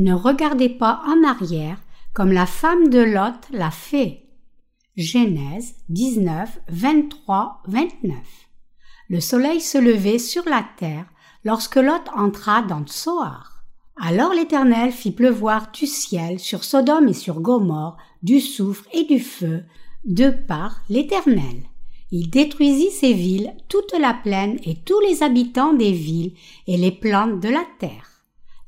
Ne regardez pas en arrière comme la femme de Lot l'a fait. Genèse 19, 23, 29. Le soleil se levait sur la terre lorsque Lot entra dans Tsoar. Alors l'Éternel fit pleuvoir du ciel sur Sodome et sur Gomorre du soufre et du feu, de par l'Éternel. Il détruisit ces villes, toute la plaine et tous les habitants des villes et les plantes de la terre.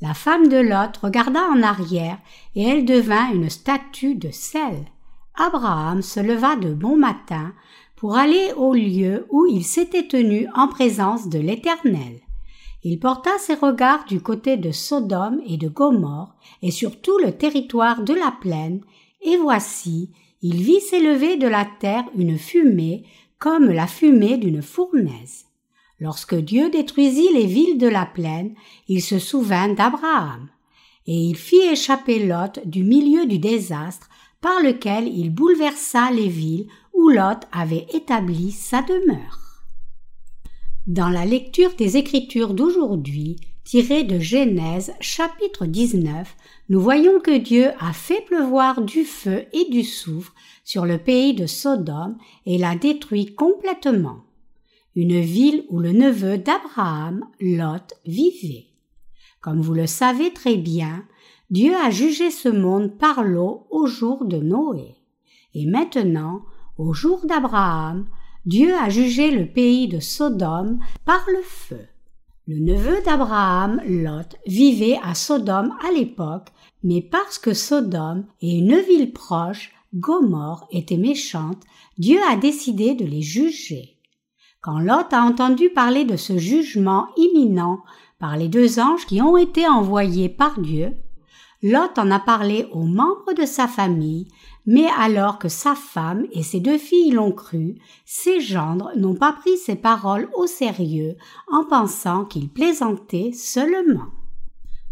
La femme de Lot regarda en arrière et elle devint une statue de sel. Abraham se leva de bon matin pour aller au lieu où il s'était tenu en présence de l'Éternel. Il porta ses regards du côté de Sodome et de Gomorre et sur tout le territoire de la plaine, et voici, il vit s'élever de la terre une fumée comme la fumée d'une fournaise. Lorsque Dieu détruisit les villes de la plaine, il se souvint d'Abraham, et il fit échapper Lot du milieu du désastre par lequel il bouleversa les villes où Lot avait établi sa demeure. Dans la lecture des Écritures d'aujourd'hui, tirée de Genèse chapitre 19, nous voyons que Dieu a fait pleuvoir du feu et du soufre sur le pays de Sodome et l'a détruit complètement. Une ville où le neveu d'Abraham, Lot, vivait. Comme vous le savez très bien, Dieu a jugé ce monde par l'eau au jour de Noé. Et maintenant, au jour d'Abraham, Dieu a jugé le pays de Sodome par le feu. Le neveu d'Abraham, Lot, vivait à Sodome à l'époque, mais parce que Sodome et une ville proche, Gomorre, étaient méchantes, Dieu a décidé de les juger. Quand Lot a entendu parler de ce jugement imminent par les deux anges qui ont été envoyés par Dieu, Lot en a parlé aux membres de sa famille, mais alors que sa femme et ses deux filles l'ont cru, ses gendres n'ont pas pris ses paroles au sérieux en pensant qu'il plaisantait seulement.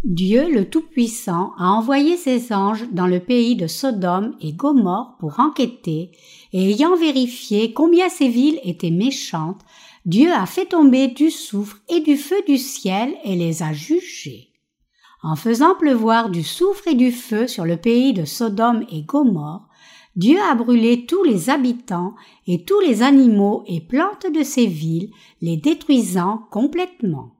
Dieu le Tout-Puissant a envoyé ses anges dans le pays de Sodome et Gomorre pour enquêter, et ayant vérifié combien ces villes étaient méchantes, Dieu a fait tomber du soufre et du feu du ciel et les a jugées en faisant pleuvoir du soufre et du feu sur le pays de Sodome et Gomorre, Dieu a brûlé tous les habitants et tous les animaux et plantes de ces villes, les détruisant complètement.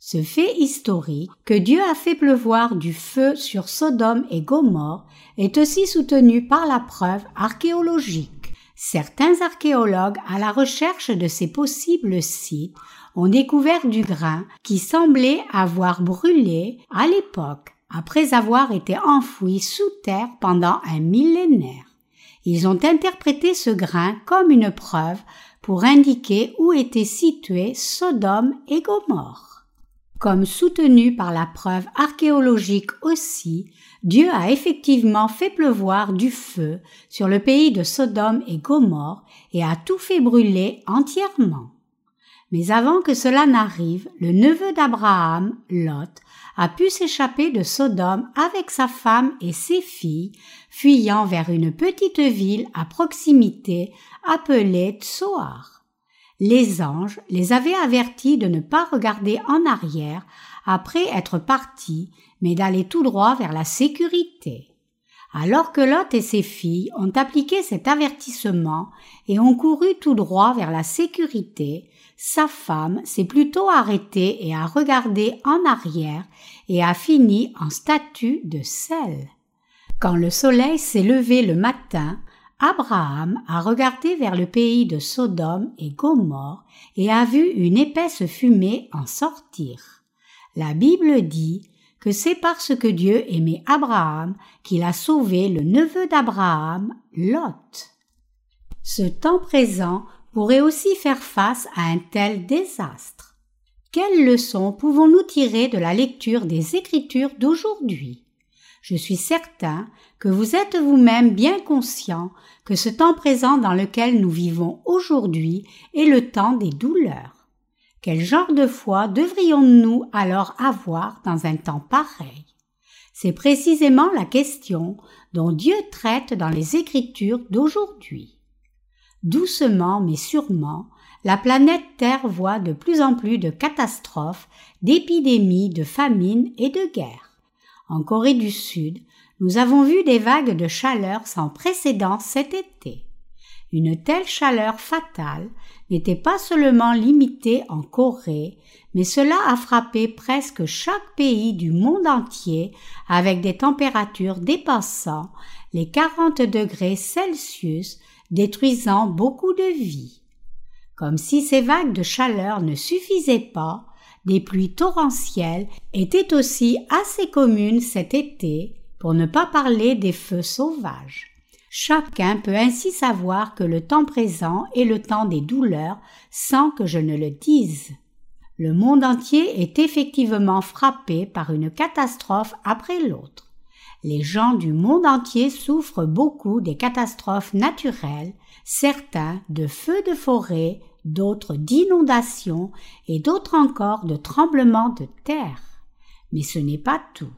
Ce fait historique que Dieu a fait pleuvoir du feu sur Sodome et Gomorre est aussi soutenu par la preuve archéologique. Certains archéologues à la recherche de ces possibles sites ont découvert du grain qui semblait avoir brûlé à l'époque après avoir été enfoui sous terre pendant un millénaire. Ils ont interprété ce grain comme une preuve pour indiquer où étaient situés Sodome et Gomorre. Comme soutenu par la preuve archéologique aussi, Dieu a effectivement fait pleuvoir du feu sur le pays de Sodome et Gomorre et a tout fait brûler entièrement. Mais avant que cela n'arrive, le neveu d'Abraham, Lot, a pu s'échapper de Sodome avec sa femme et ses filles, fuyant vers une petite ville à proximité appelée Tsoar. Les anges les avaient avertis de ne pas regarder en arrière après être partis, mais d'aller tout droit vers la sécurité. Alors que Lot et ses filles ont appliqué cet avertissement et ont couru tout droit vers la sécurité, sa femme s'est plutôt arrêtée et a regardé en arrière et a fini en statue de sel. Quand le soleil s'est levé le matin, Abraham a regardé vers le pays de Sodome et Gomorre et a vu une épaisse fumée en sortir. La Bible dit que c'est parce que Dieu aimait Abraham qu'il a sauvé le neveu d'Abraham, Lot. Ce temps présent pourrait aussi faire face à un tel désastre. Quelles leçons pouvons-nous tirer de la lecture des Écritures d'aujourd'hui? Je suis certain que vous êtes vous-même bien conscient que ce temps présent dans lequel nous vivons aujourd'hui est le temps des douleurs. Quel genre de foi devrions-nous alors avoir dans un temps pareil? C'est précisément la question dont Dieu traite dans les Écritures d'aujourd'hui. Doucement mais sûrement, la planète Terre voit de plus en plus de catastrophes, d'épidémies, de famines et de guerres. En Corée du Sud, nous avons vu des vagues de chaleur sans précédent cet été. Une telle chaleur fatale n'était pas seulement limitée en Corée, mais cela a frappé presque chaque pays du monde entier avec des températures dépassant les 40 degrés Celsius, détruisant beaucoup de vies. Comme si ces vagues de chaleur ne suffisaient pas, des pluies torrentielles étaient aussi assez communes cet été, pour ne pas parler des feux sauvages. Chacun peut ainsi savoir que le temps présent est le temps des douleurs sans que je ne le dise. Le monde entier est effectivement frappé par une catastrophe après l'autre. Les gens du monde entier souffrent beaucoup des catastrophes naturelles, certains de feux de forêt, d'autres d'inondations et d'autres encore de tremblements de terre. Mais ce n'est pas tout.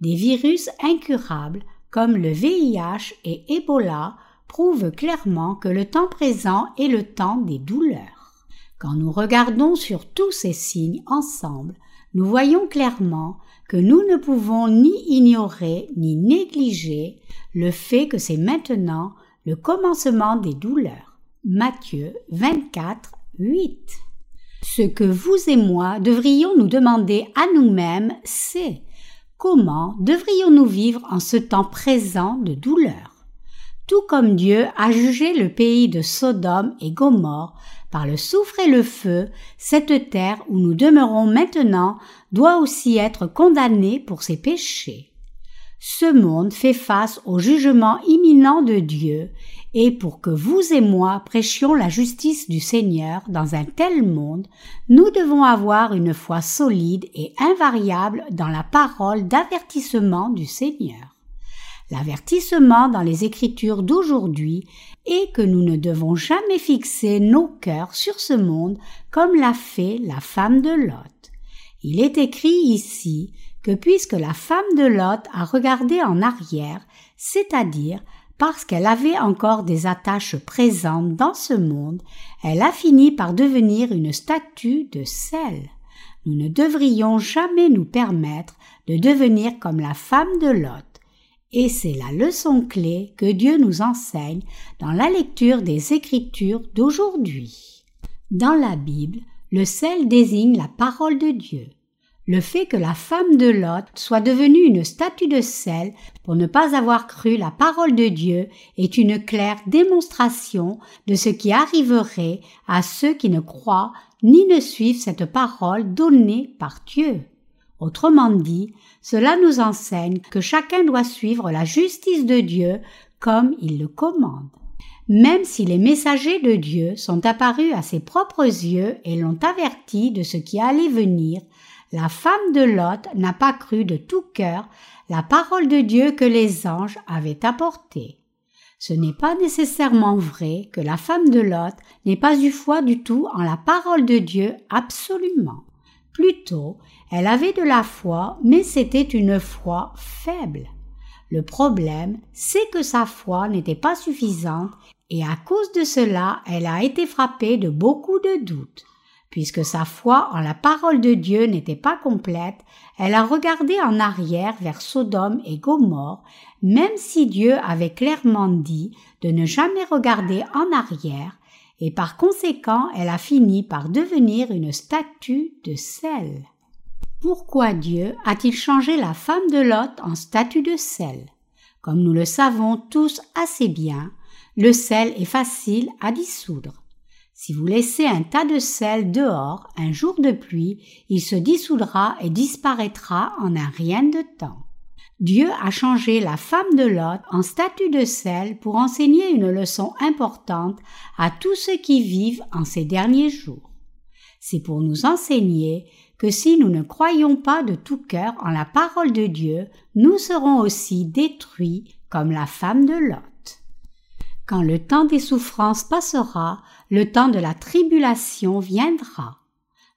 Des virus incurables comme le VIH et Ebola prouvent clairement que le temps présent est le temps des douleurs. Quand nous regardons sur tous ces signes ensemble, nous voyons clairement que nous ne pouvons ni ignorer ni négliger le fait que c'est maintenant le commencement des douleurs. Matthieu 24, 8. Ce que vous et moi devrions nous demander à nous-mêmes, c'est Comment devrions-nous vivre en ce temps présent de douleur? Tout comme Dieu a jugé le pays de Sodome et Gomorre par le soufre et le feu, cette terre où nous demeurons maintenant doit aussi être condamnée pour ses péchés. Ce monde fait face au jugement imminent de Dieu, et pour que vous et moi prêchions la justice du Seigneur dans un tel monde, nous devons avoir une foi solide et invariable dans la parole d'avertissement du Seigneur. L'avertissement dans les Écritures d'aujourd'hui est que nous ne devons jamais fixer nos cœurs sur ce monde comme l'a fait la femme de Lot. Il est écrit ici que puisque la femme de Lot a regardé en arrière, c'est-à-dire parce qu'elle avait encore des attaches présentes dans ce monde, elle a fini par devenir une statue de sel. Nous ne devrions jamais nous permettre de devenir comme la femme de Lot. Et c'est la leçon clé que Dieu nous enseigne dans la lecture des Écritures d'aujourd'hui. Dans la Bible, le sel désigne la parole de Dieu. Le fait que la femme de Lot soit devenue une statue de sel pour ne pas avoir cru la parole de Dieu est une claire démonstration de ce qui arriverait à ceux qui ne croient ni ne suivent cette parole donnée par Dieu. Autrement dit, cela nous enseigne que chacun doit suivre la justice de Dieu comme il le commande. Même si les messagers de Dieu sont apparus à ses propres yeux et l'ont averti de ce qui allait venir, la femme de Lot n'a pas cru de tout cœur la parole de Dieu que les anges avaient apportée. Ce n'est pas nécessairement vrai que la femme de Lot n'ait pas eu foi du tout en la parole de Dieu absolument. Plutôt, elle avait de la foi, mais c'était une foi faible. Le problème, c'est que sa foi n'était pas suffisante et à cause de cela, elle a été frappée de beaucoup de doutes. Puisque sa foi en la parole de Dieu n'était pas complète, elle a regardé en arrière vers Sodome et Gomorre, même si Dieu avait clairement dit de ne jamais regarder en arrière, et par conséquent elle a fini par devenir une statue de sel. Pourquoi Dieu a-t-il changé la femme de Lot en statue de sel? Comme nous le savons tous assez bien, le sel est facile à dissoudre. Si vous laissez un tas de sel dehors un jour de pluie, il se dissoudra et disparaîtra en un rien de temps. Dieu a changé la femme de Lot en statue de sel pour enseigner une leçon importante à tous ceux qui vivent en ces derniers jours. C'est pour nous enseigner que si nous ne croyons pas de tout cœur en la parole de Dieu, nous serons aussi détruits comme la femme de Lot. Quand le temps des souffrances passera, le temps de la tribulation viendra.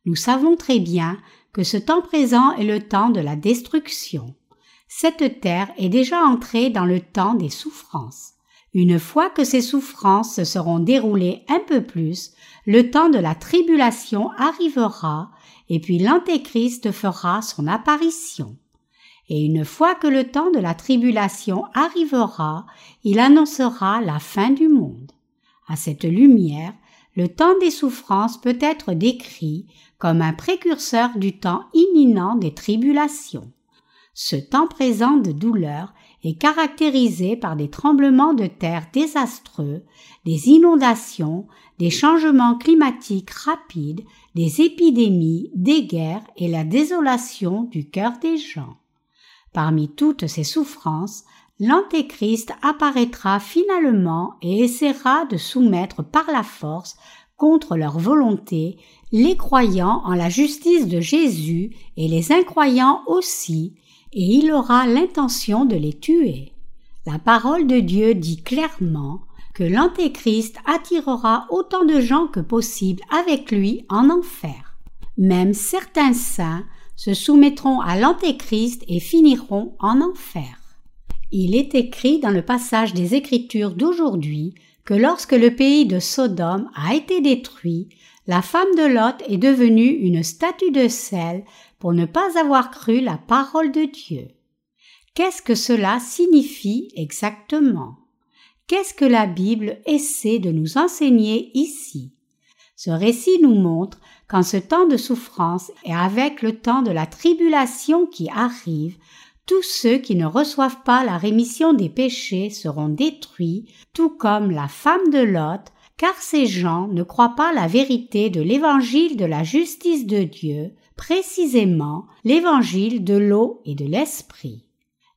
Nous savons très bien que ce temps présent est le temps de la destruction. Cette terre est déjà entrée dans le temps des souffrances. Une fois que ces souffrances se seront déroulées un peu plus, le temps de la tribulation arrivera, et puis l'Antéchrist fera son apparition. et une fois que le temps de la tribulation arrivera, il annoncera la fin du monde. À cette lumière, le temps des souffrances peut être décrit comme un précurseur du temps imminent des tribulations. Ce temps présent de douleur est caractérisé par des tremblements de terre désastreux, des inondations, des changements climatiques rapides, des épidémies, des guerres et la désolation du cœur des gens. Parmi toutes ces souffrances, l'Antéchrist apparaîtra finalement et essaiera de soumettre par la force, contre leur volonté, les croyants en la justice de Jésus et les incroyants aussi, et il aura l'intention de les tuer. La parole de Dieu dit clairement que l'Antéchrist attirera autant de gens que possible avec lui en enfer. Même certains saints se soumettront à l'Antéchrist et finiront en enfer. Il est écrit dans le passage des Écritures d'aujourd'hui que lorsque le pays de Sodome a été détruit, la femme de Lot est devenue une statue de sel pour ne pas avoir cru la parole de Dieu. Qu'est-ce que cela signifie exactement? Qu'est-ce que la Bible essaie de nous enseigner ici? Ce récit nous montre qu'en ce temps de souffrance et avec le temps de la tribulation qui arrive, tous ceux qui ne reçoivent pas la rémission des péchés seront détruits, tout comme la femme de Lot, car ces gens ne croient pas la vérité de l'évangile de la justice de Dieu, précisément l'évangile de l'eau et de l'esprit.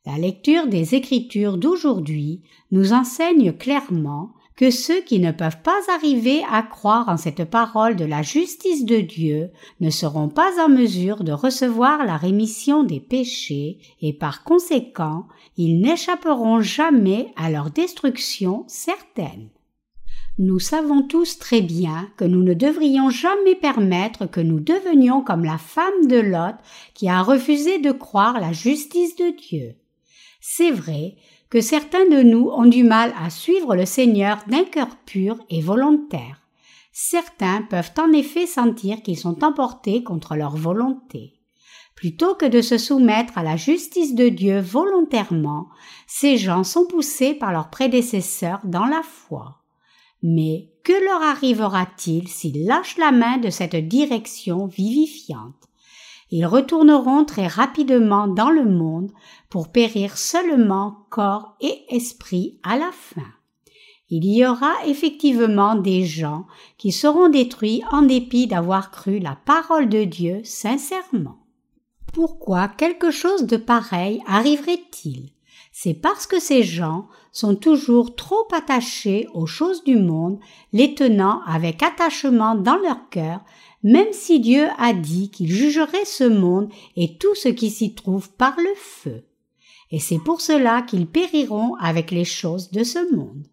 La lecture des Écritures d'aujourd'hui nous enseigne clairement que ceux qui ne peuvent pas arriver à croire en cette parole de la justice de Dieu ne seront pas en mesure de recevoir la rémission des péchés et par conséquent ils n'échapperont jamais à leur destruction certaine. Nous savons tous très bien que nous ne devrions jamais permettre que nous devenions comme la femme de Lot qui a refusé de croire la justice de Dieu. C'est vrai que certains de nous ont du mal à suivre le Seigneur d'un cœur pur et volontaire. Certains peuvent en effet sentir qu'ils sont emportés contre leur volonté. Plutôt que de se soumettre à la justice de Dieu volontairement, ces gens sont poussés par leurs prédécesseurs dans la foi. Mais que leur arrivera-t-il s'ils lâchent la main de cette direction vivifiante? Ils retourneront très rapidement dans le monde pour périr seulement corps et esprit à la fin. Il y aura effectivement des gens qui seront détruits en dépit d'avoir cru la parole de Dieu sincèrement. Pourquoi quelque chose de pareil arriverait-il? C'est parce que ces gens sont toujours trop attachés aux choses du monde, les tenant avec attachement dans leur cœur, même si Dieu a dit qu'il jugerait ce monde et tout ce qui s'y trouve par le feu. Et c'est pour cela qu'ils périront avec les choses de ce monde.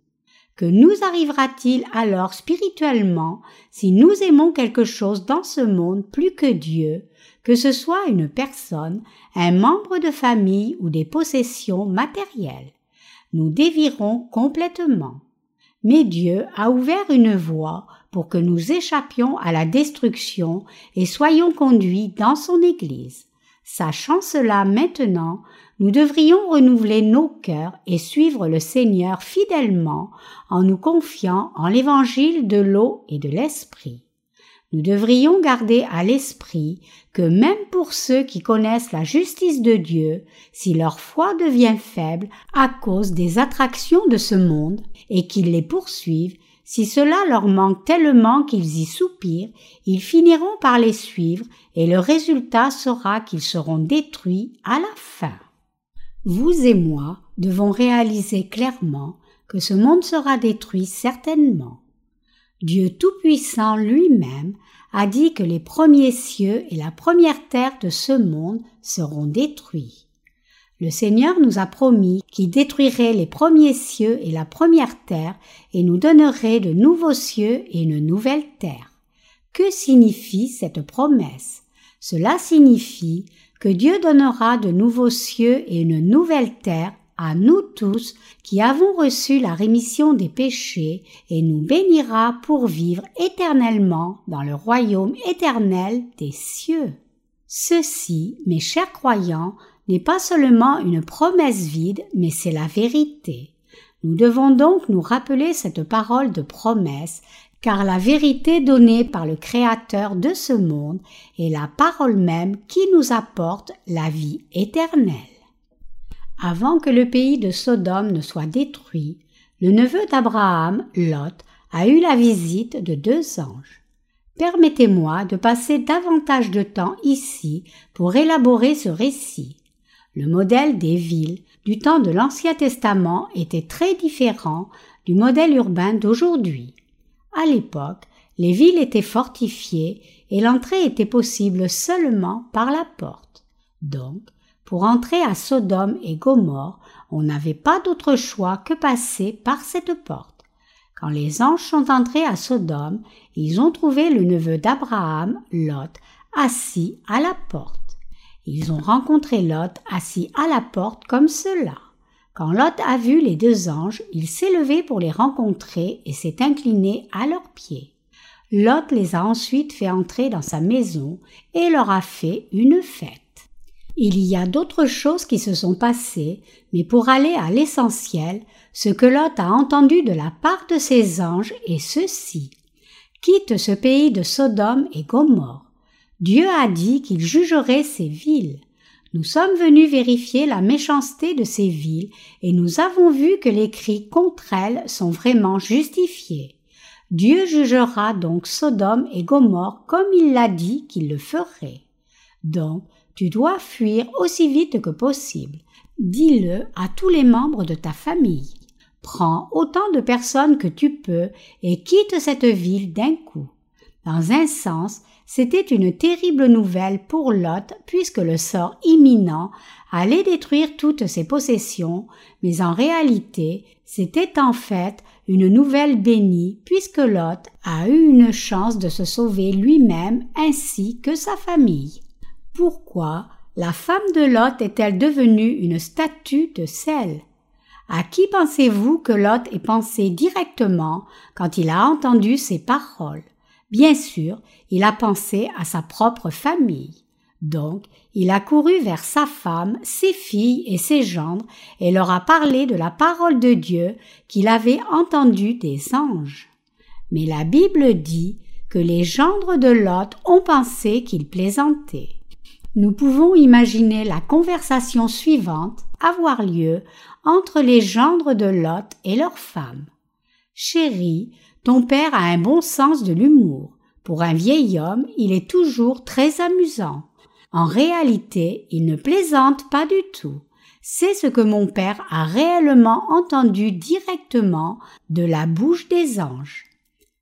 Que nous arrivera-t-il alors spirituellement si nous aimons quelque chose dans ce monde plus que Dieu, que ce soit une personne, un membre de famille ou des possessions matérielles? Nous dévirons complètement. Mais Dieu a ouvert une voie pour que nous échappions à la destruction et soyons conduits dans son Église. Sachant cela maintenant, nous devrions renouveler nos cœurs et suivre le Seigneur fidèlement en nous confiant en l'évangile de l'eau et de l'esprit. Nous devrions garder à l'esprit que même pour ceux qui connaissent la justice de Dieu, si leur foi devient faible à cause des attractions de ce monde et qu'ils les poursuivent, si cela leur manque tellement qu'ils y soupirent, ils finiront par les suivre et le résultat sera qu'ils seront détruits à la fin. Vous et moi devons réaliser clairement que ce monde sera détruit certainement. Dieu Tout-Puissant lui-même a dit que les premiers cieux et la première terre de ce monde seront détruits. Le Seigneur nous a promis qu'il détruirait les premiers cieux et la première terre et nous donnerait de nouveaux cieux et une nouvelle terre. Que signifie cette promesse? Cela signifie que Dieu donnera de nouveaux cieux et une nouvelle terre à nous tous qui avons reçu la rémission des péchés et nous bénira pour vivre éternellement dans le royaume éternel des cieux. Ceci, mes chers croyants, n'est pas seulement une promesse vide, mais c'est la vérité. Nous devons donc nous rappeler cette parole de promesse, car la vérité donnée par le Créateur de ce monde est la parole même qui nous apporte la vie éternelle. Avant que le pays de Sodome ne soit détruit, le neveu d'Abraham, Lot, a eu la visite de deux anges. Permettez-moi de passer davantage de temps ici pour élaborer ce récit. Le modèle des villes du temps de l'Ancien Testament était très différent du modèle urbain d'aujourd'hui. À l'époque, les villes étaient fortifiées et l'entrée était possible seulement par la porte. Donc, pour entrer à Sodome et Gomorre, on n'avait pas d'autre choix que passer par cette porte. Quand les anges sont entrés à Sodome, ils ont trouvé le neveu d'Abraham, Lot, assis à la porte. Ils ont rencontré Lot assis à la porte comme cela. Quand Lot a vu les deux anges, il s'est levé pour les rencontrer et s'est incliné à leurs pieds. Lot les a ensuite fait entrer dans sa maison et leur a fait une fête. Il y a d'autres choses qui se sont passées, mais pour aller à l'essentiel, ce que Lot a entendu de la part de ses anges est ceci. Quitte ce pays de Sodome et Gomorre. Dieu a dit qu'il jugerait ces villes. Nous sommes venus vérifier la méchanceté de ces villes et nous avons vu que les cris contre elles sont vraiment justifiés. Dieu jugera donc Sodome et Gomorre comme il l'a dit qu'il le ferait. Donc, tu dois fuir aussi vite que possible. Dis-le à tous les membres de ta famille. Prends autant de personnes que tu peux et quitte cette ville d'un coup. Dans un sens, c'était une terrible nouvelle pour Lot puisque le sort imminent allait détruire toutes ses possessions, mais en réalité, c'était en fait une nouvelle bénie puisque Lot a eu une chance de se sauver lui-même ainsi que sa famille. Pourquoi la femme de Lot est-elle devenue une statue de sel? À qui pensez-vous que Lot ait pensé directement quand il a entendu ces paroles? Bien sûr, il a pensé à sa propre famille. Donc, il a couru vers sa femme, ses filles et ses gendres, et leur a parlé de la parole de Dieu qu'il avait entendue des anges. Mais la Bible dit que les gendres de Lot ont pensé qu'il plaisantait. Nous pouvons imaginer la conversation suivante avoir lieu entre les gendres de Lot et leur femme. Chérie, ton père a un bon sens de l'humour. Pour un vieil homme, il est toujours très amusant. En réalité, il ne plaisante pas du tout. C'est ce que mon père a réellement entendu directement de la bouche des anges.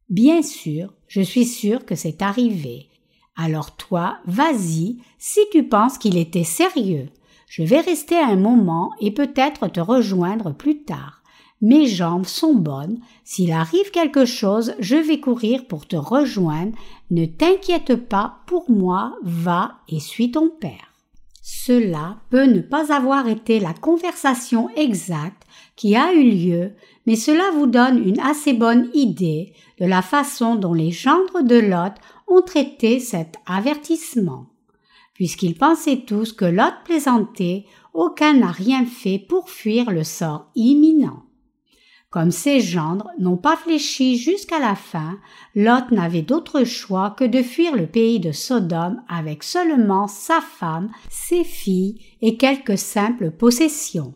Bien sûr, je suis sûr que c'est arrivé. Alors toi, vas-y, si tu penses qu'il était sérieux. Je vais rester un moment et peut-être te rejoindre plus tard. Mes jambes sont bonnes. S'il arrive quelque chose, je vais courir pour te rejoindre. Ne t'inquiète pas pour moi, va et suis ton père. Cela peut ne pas avoir été la conversation exacte qui a eu lieu, mais cela vous donne une assez bonne idée de la façon dont les gendres de Lot ont traité cet avertissement. Puisqu'ils pensaient tous que Lot plaisantait, aucun n'a rien fait pour fuir le sort imminent. Comme ses gendres n'ont pas fléchi jusqu'à la fin, Lot n'avait d'autre choix que de fuir le pays de Sodome avec seulement sa femme, ses filles et quelques simples possessions.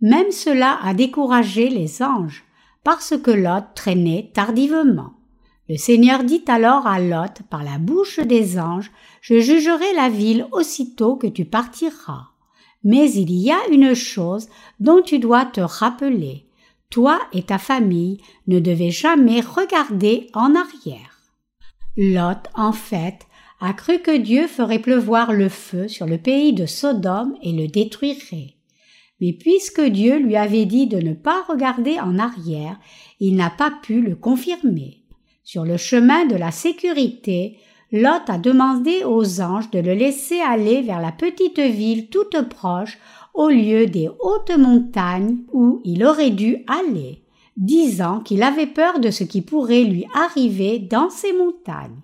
Même cela a découragé les anges, parce que Lot traînait tardivement. Le Seigneur dit alors à Lot par la bouche des anges, Je jugerai la ville aussitôt que tu partiras. Mais il y a une chose dont tu dois te rappeler toi et ta famille ne devez jamais regarder en arrière. Lot, en fait, a cru que Dieu ferait pleuvoir le feu sur le pays de Sodome et le détruirait. Mais puisque Dieu lui avait dit de ne pas regarder en arrière, il n'a pas pu le confirmer. Sur le chemin de la sécurité, Lot a demandé aux anges de le laisser aller vers la petite ville toute proche au lieu des hautes montagnes où il aurait dû aller, disant qu'il avait peur de ce qui pourrait lui arriver dans ces montagnes.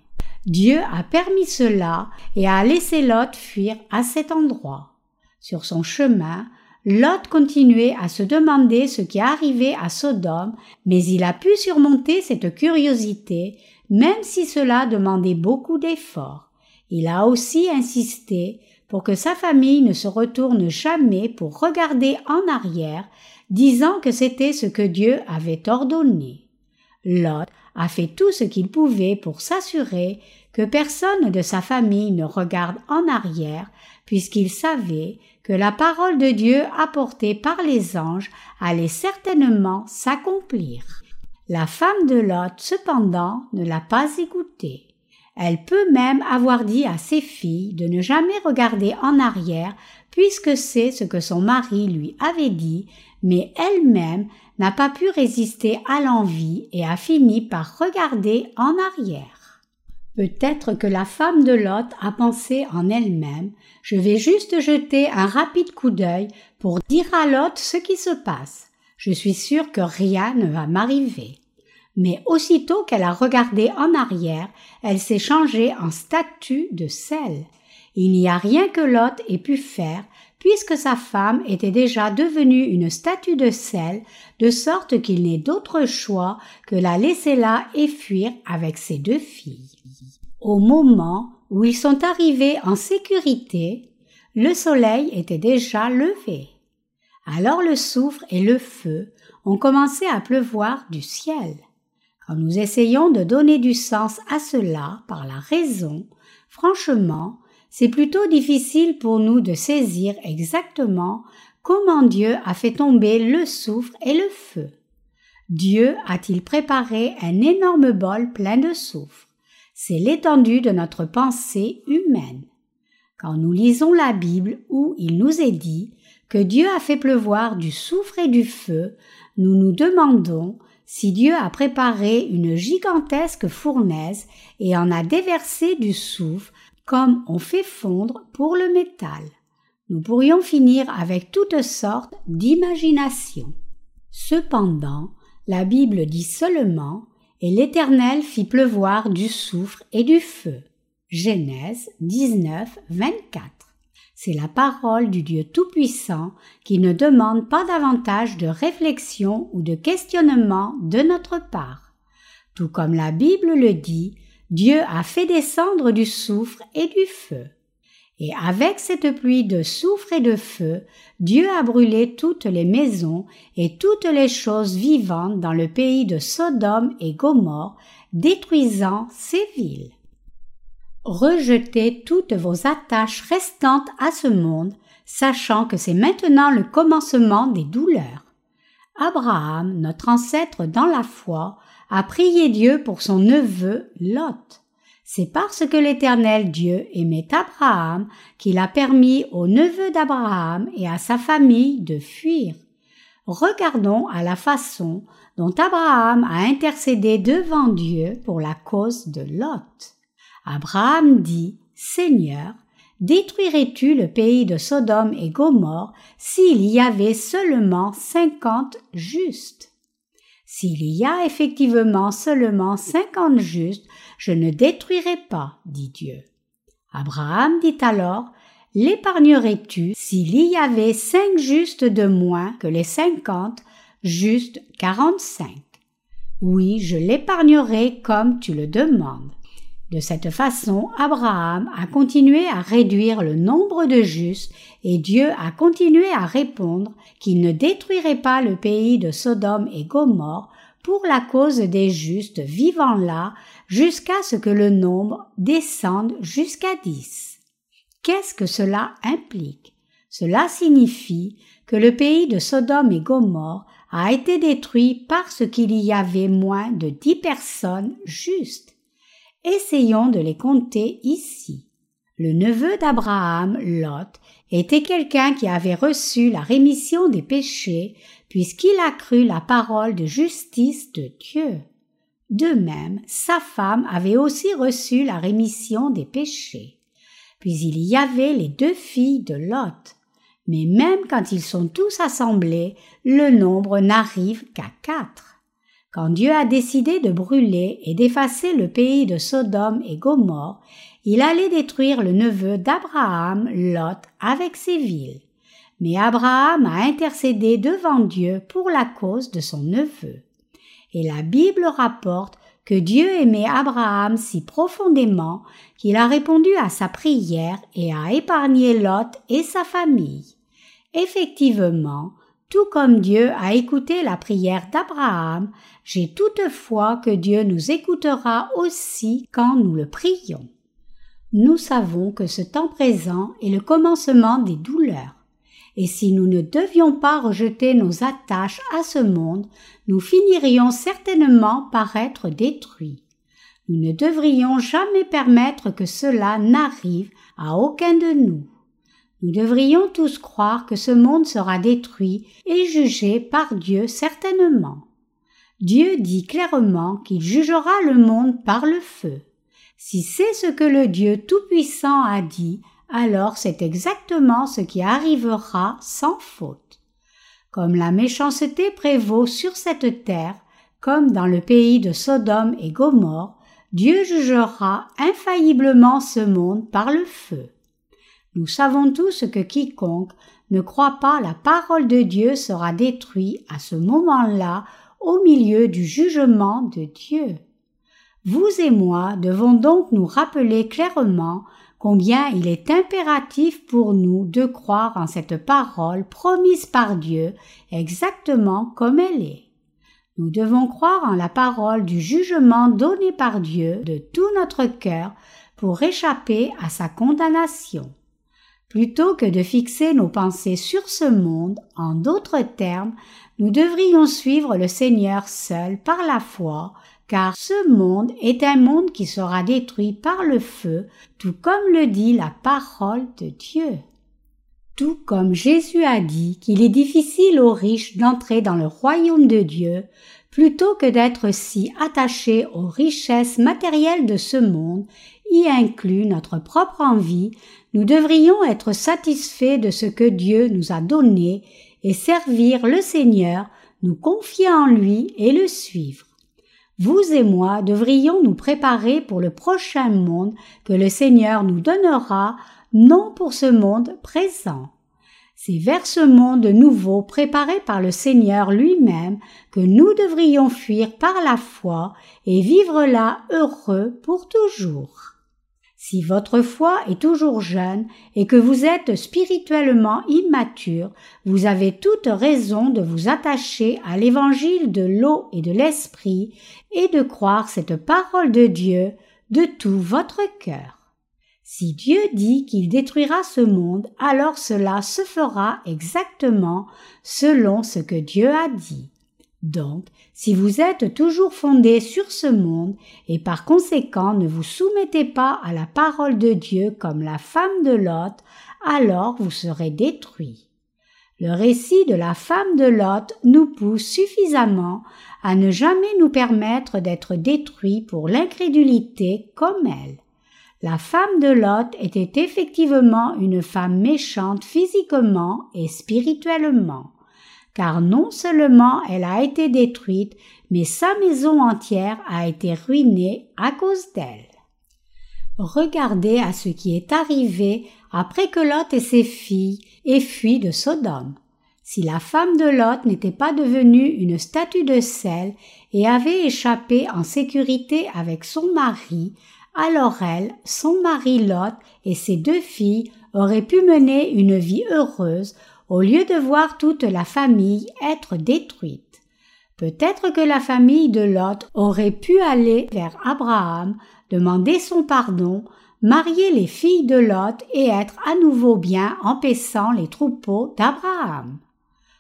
Dieu a permis cela et a laissé Lot fuir à cet endroit. Sur son chemin, Lot continuait à se demander ce qui arrivait à Sodome, mais il a pu surmonter cette curiosité, même si cela demandait beaucoup d'efforts. Il a aussi insisté pour que sa famille ne se retourne jamais pour regarder en arrière, disant que c'était ce que Dieu avait ordonné. Lot a fait tout ce qu'il pouvait pour s'assurer que personne de sa famille ne regarde en arrière, puisqu'il savait que la parole de Dieu apportée par les anges allait certainement s'accomplir. La femme de Lot, cependant, ne l'a pas écouté. Elle peut même avoir dit à ses filles de ne jamais regarder en arrière puisque c'est ce que son mari lui avait dit, mais elle-même n'a pas pu résister à l'envie et a fini par regarder en arrière. Peut-être que la femme de Lot a pensé en elle-même Je vais juste jeter un rapide coup d'œil pour dire à Lot ce qui se passe. Je suis sûre que rien ne va m'arriver. Mais aussitôt qu'elle a regardé en arrière, elle s'est changée en statue de sel. Il n'y a rien que Lot ait pu faire, puisque sa femme était déjà devenue une statue de sel, de sorte qu'il n'est d'autre choix que la laisser là et fuir avec ses deux filles. Au moment où ils sont arrivés en sécurité, le soleil était déjà levé. Alors le soufre et le feu ont commencé à pleuvoir du ciel. Quand nous essayons de donner du sens à cela par la raison, franchement, c'est plutôt difficile pour nous de saisir exactement comment Dieu a fait tomber le soufre et le feu. Dieu a-t-il préparé un énorme bol plein de soufre? C'est l'étendue de notre pensée humaine. Quand nous lisons la Bible où il nous est dit que Dieu a fait pleuvoir du soufre et du feu, nous nous demandons si Dieu a préparé une gigantesque fournaise et en a déversé du soufre comme on fait fondre pour le métal. Nous pourrions finir avec toutes sortes d'imaginations. Cependant, la Bible dit seulement Et l'Éternel fit pleuvoir du soufre et du feu. Genèse 19, 24. C'est la parole du Dieu Tout-Puissant qui ne demande pas davantage de réflexion ou de questionnement de notre part. Tout comme la Bible le dit, Dieu a fait descendre du soufre et du feu. Et avec cette pluie de soufre et de feu, Dieu a brûlé toutes les maisons et toutes les choses vivantes dans le pays de Sodome et Gomorre, détruisant ces villes. Rejetez toutes vos attaches restantes à ce monde, sachant que c'est maintenant le commencement des douleurs. Abraham, notre ancêtre dans la foi, a prié Dieu pour son neveu Lot. C'est parce que l'Éternel Dieu aimait Abraham qu'il a permis au neveu d'Abraham et à sa famille de fuir. Regardons à la façon dont Abraham a intercédé devant Dieu pour la cause de Lot. Abraham dit Seigneur, détruirais-tu le pays de Sodome et Gomorre s'il y avait seulement cinquante justes? S'il y a effectivement seulement cinquante justes, je ne détruirai pas, dit Dieu. Abraham dit alors L'épargnerais-tu s'il y avait cinq justes de moins que les cinquante, juste quarante-cinq? Oui, je l'épargnerai comme tu le demandes. De cette façon, Abraham a continué à réduire le nombre de justes et Dieu a continué à répondre qu'il ne détruirait pas le pays de Sodome et Gomorre pour la cause des justes vivant là jusqu'à ce que le nombre descende jusqu'à dix. Qu'est-ce que cela implique? Cela signifie que le pays de Sodome et Gomorre a été détruit parce qu'il y avait moins de dix personnes justes. Essayons de les compter ici. Le neveu d'Abraham, Lot, était quelqu'un qui avait reçu la rémission des péchés puisqu'il a cru la parole de justice de Dieu. De même, sa femme avait aussi reçu la rémission des péchés. Puis il y avait les deux filles de Lot. Mais même quand ils sont tous assemblés, le nombre n'arrive qu'à quatre. Quand Dieu a décidé de brûler et d'effacer le pays de Sodome et Gomorre, il allait détruire le neveu d'Abraham, Lot, avec ses villes. mais Abraham a intercédé devant Dieu pour la cause de son neveu. Et la Bible rapporte que Dieu aimait Abraham si profondément qu'il a répondu à sa prière et a épargné Lot et sa famille. Effectivement, tout comme Dieu a écouté la prière d'Abraham, j'ai toutefois que Dieu nous écoutera aussi quand nous le prions. Nous savons que ce temps présent est le commencement des douleurs. Et si nous ne devions pas rejeter nos attaches à ce monde, nous finirions certainement par être détruits. Nous ne devrions jamais permettre que cela n'arrive à aucun de nous. Nous devrions tous croire que ce monde sera détruit et jugé par Dieu certainement. Dieu dit clairement qu'il jugera le monde par le feu. Si c'est ce que le Dieu Tout-Puissant a dit, alors c'est exactement ce qui arrivera sans faute. Comme la méchanceté prévaut sur cette terre, comme dans le pays de Sodome et Gomorre, Dieu jugera infailliblement ce monde par le feu. Nous savons tous que quiconque ne croit pas la parole de Dieu sera détruit à ce moment-là au milieu du jugement de Dieu. Vous et moi devons donc nous rappeler clairement combien il est impératif pour nous de croire en cette parole promise par Dieu exactement comme elle est. Nous devons croire en la parole du jugement donné par Dieu de tout notre cœur pour échapper à sa condamnation. Plutôt que de fixer nos pensées sur ce monde, en d'autres termes, nous devrions suivre le Seigneur seul par la foi car ce monde est un monde qui sera détruit par le feu, tout comme le dit la parole de Dieu. Tout comme Jésus a dit qu'il est difficile aux riches d'entrer dans le royaume de Dieu, plutôt que d'être si attachés aux richesses matérielles de ce monde, y inclut notre propre envie, nous devrions être satisfaits de ce que Dieu nous a donné et servir le Seigneur, nous confier en lui et le suivre. Vous et moi devrions nous préparer pour le prochain monde que le Seigneur nous donnera, non pour ce monde présent. C'est vers ce monde nouveau préparé par le Seigneur lui-même que nous devrions fuir par la foi et vivre là heureux pour toujours. Si votre foi est toujours jeune et que vous êtes spirituellement immature, vous avez toute raison de vous attacher à l'évangile de l'eau et de l'esprit et de croire cette parole de Dieu de tout votre cœur. Si Dieu dit qu'il détruira ce monde, alors cela se fera exactement selon ce que Dieu a dit. Donc, si vous êtes toujours fondé sur ce monde et par conséquent ne vous soumettez pas à la parole de Dieu comme la femme de Lot, alors vous serez détruit. Le récit de la femme de Lot nous pousse suffisamment à ne jamais nous permettre d'être détruits pour l'incrédulité comme elle. La femme de Lot était effectivement une femme méchante physiquement et spirituellement car non seulement elle a été détruite, mais sa maison entière a été ruinée à cause d'elle. Regardez à ce qui est arrivé après que Lot et ses filles aient fui de Sodome. Si la femme de Lot n'était pas devenue une statue de sel et avait échappé en sécurité avec son mari, alors elle, son mari Lot et ses deux filles auraient pu mener une vie heureuse au lieu de voir toute la famille être détruite. Peut-être que la famille de Lot aurait pu aller vers Abraham, demander son pardon, marier les filles de Lot et être à nouveau bien en paissant les troupeaux d'Abraham.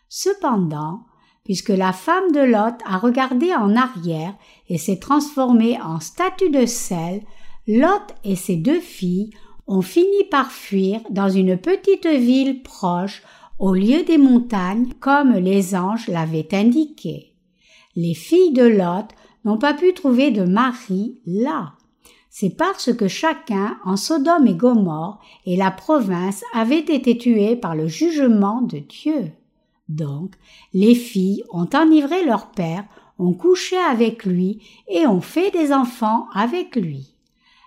Cependant, puisque la femme de Lot a regardé en arrière et s'est transformée en statue de sel, Lot et ses deux filles ont fini par fuir dans une petite ville proche au lieu des montagnes comme les anges l'avaient indiqué. Les filles de Lot n'ont pas pu trouver de mari là. C'est parce que chacun en Sodome et Gomorre et la province avait été tué par le jugement de Dieu. Donc, les filles ont enivré leur père, ont couché avec lui et ont fait des enfants avec lui.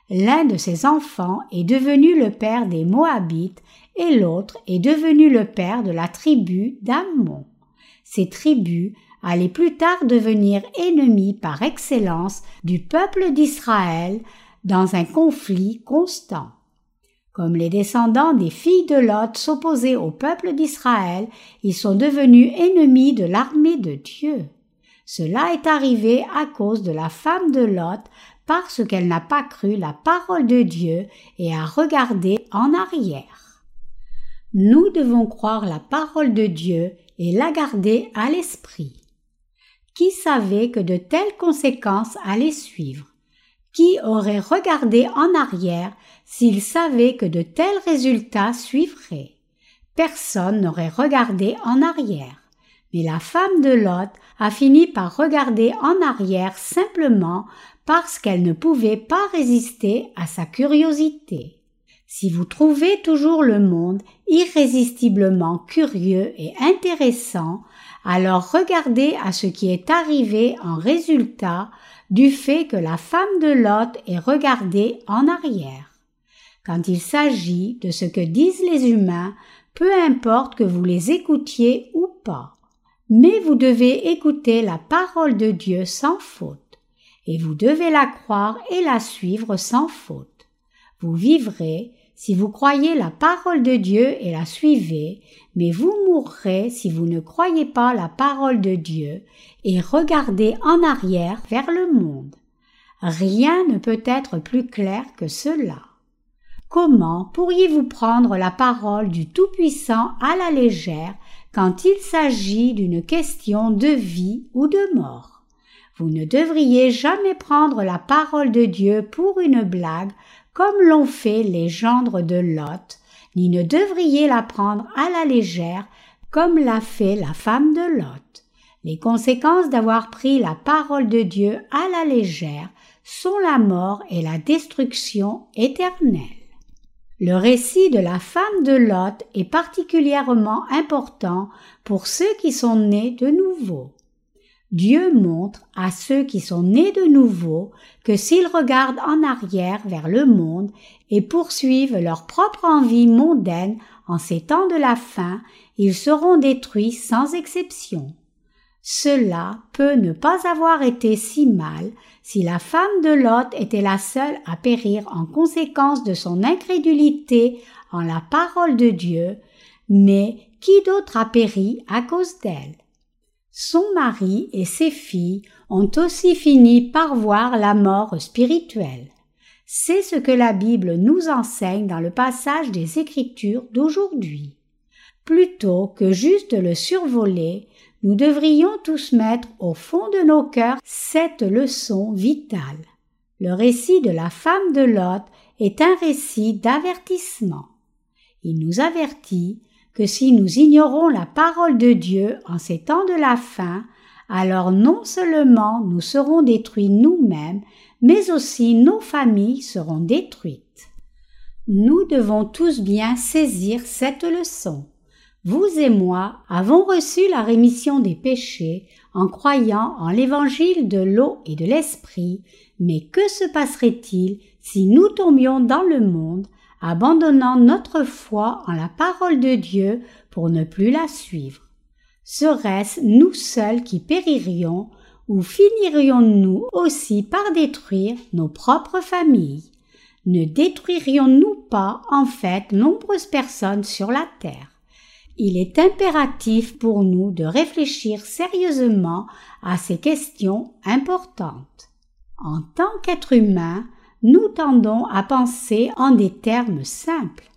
L'un de ses enfants est devenu le père des Moabites et l'autre est devenu le père de la tribu d'Ammon. Ces tribus allaient plus tard devenir ennemies par excellence du peuple d'Israël dans un conflit constant. Comme les descendants des filles de Lot s'opposaient au peuple d'Israël, ils sont devenus ennemis de l'armée de Dieu. Cela est arrivé à cause de la femme de Lot parce qu'elle n'a pas cru la parole de Dieu et a regardé en arrière. Nous devons croire la parole de Dieu et la garder à l'esprit. Qui savait que de telles conséquences allaient suivre? Qui aurait regardé en arrière s'il savait que de tels résultats suivraient? Personne n'aurait regardé en arrière. Mais la femme de Lot a fini par regarder en arrière simplement parce qu'elle ne pouvait pas résister à sa curiosité. Si vous trouvez toujours le monde irrésistiblement curieux et intéressant, alors regardez à ce qui est arrivé en résultat du fait que la femme de Lot est regardée en arrière. Quand il s'agit de ce que disent les humains, peu importe que vous les écoutiez ou pas, mais vous devez écouter la parole de Dieu sans faute, et vous devez la croire et la suivre sans faute. Vous vivrez si vous croyez la parole de Dieu et la suivez, mais vous mourrez si vous ne croyez pas la parole de Dieu et regardez en arrière vers le monde. Rien ne peut être plus clair que cela. Comment pourriez-vous prendre la parole du Tout-Puissant à la légère quand il s'agit d'une question de vie ou de mort? Vous ne devriez jamais prendre la parole de Dieu pour une blague comme l'ont fait les gendres de Lot, ni ne devriez la prendre à la légère comme l'a fait la femme de Lot. Les conséquences d'avoir pris la parole de Dieu à la légère sont la mort et la destruction éternelle. Le récit de la femme de Lot est particulièrement important pour ceux qui sont nés de nouveau. Dieu montre à ceux qui sont nés de nouveau que s'ils regardent en arrière vers le monde et poursuivent leur propre envie mondaine en ces temps de la fin, ils seront détruits sans exception. Cela peut ne pas avoir été si mal si la femme de Lot était la seule à périr en conséquence de son incrédulité en la parole de Dieu, mais qui d'autre a péri à cause d'elle? Son mari et ses filles ont aussi fini par voir la mort spirituelle. C'est ce que la Bible nous enseigne dans le passage des Écritures d'aujourd'hui. Plutôt que juste le survoler, nous devrions tous mettre au fond de nos cœurs cette leçon vitale. Le récit de la femme de Lot est un récit d'avertissement. Il nous avertit que si nous ignorons la parole de Dieu en ces temps de la fin, alors non seulement nous serons détruits nous-mêmes, mais aussi nos familles seront détruites. Nous devons tous bien saisir cette leçon. Vous et moi avons reçu la rémission des péchés en croyant en l'évangile de l'eau et de l'esprit, mais que se passerait-il si nous tombions dans le monde abandonnant notre foi en la parole de Dieu pour ne plus la suivre. Serait-ce nous seuls qui péririons ou finirions-nous aussi par détruire nos propres familles? Ne détruirions-nous pas en fait nombreuses personnes sur la terre? Il est impératif pour nous de réfléchir sérieusement à ces questions importantes. En tant qu'être humain, nous tendons à penser en des termes simples.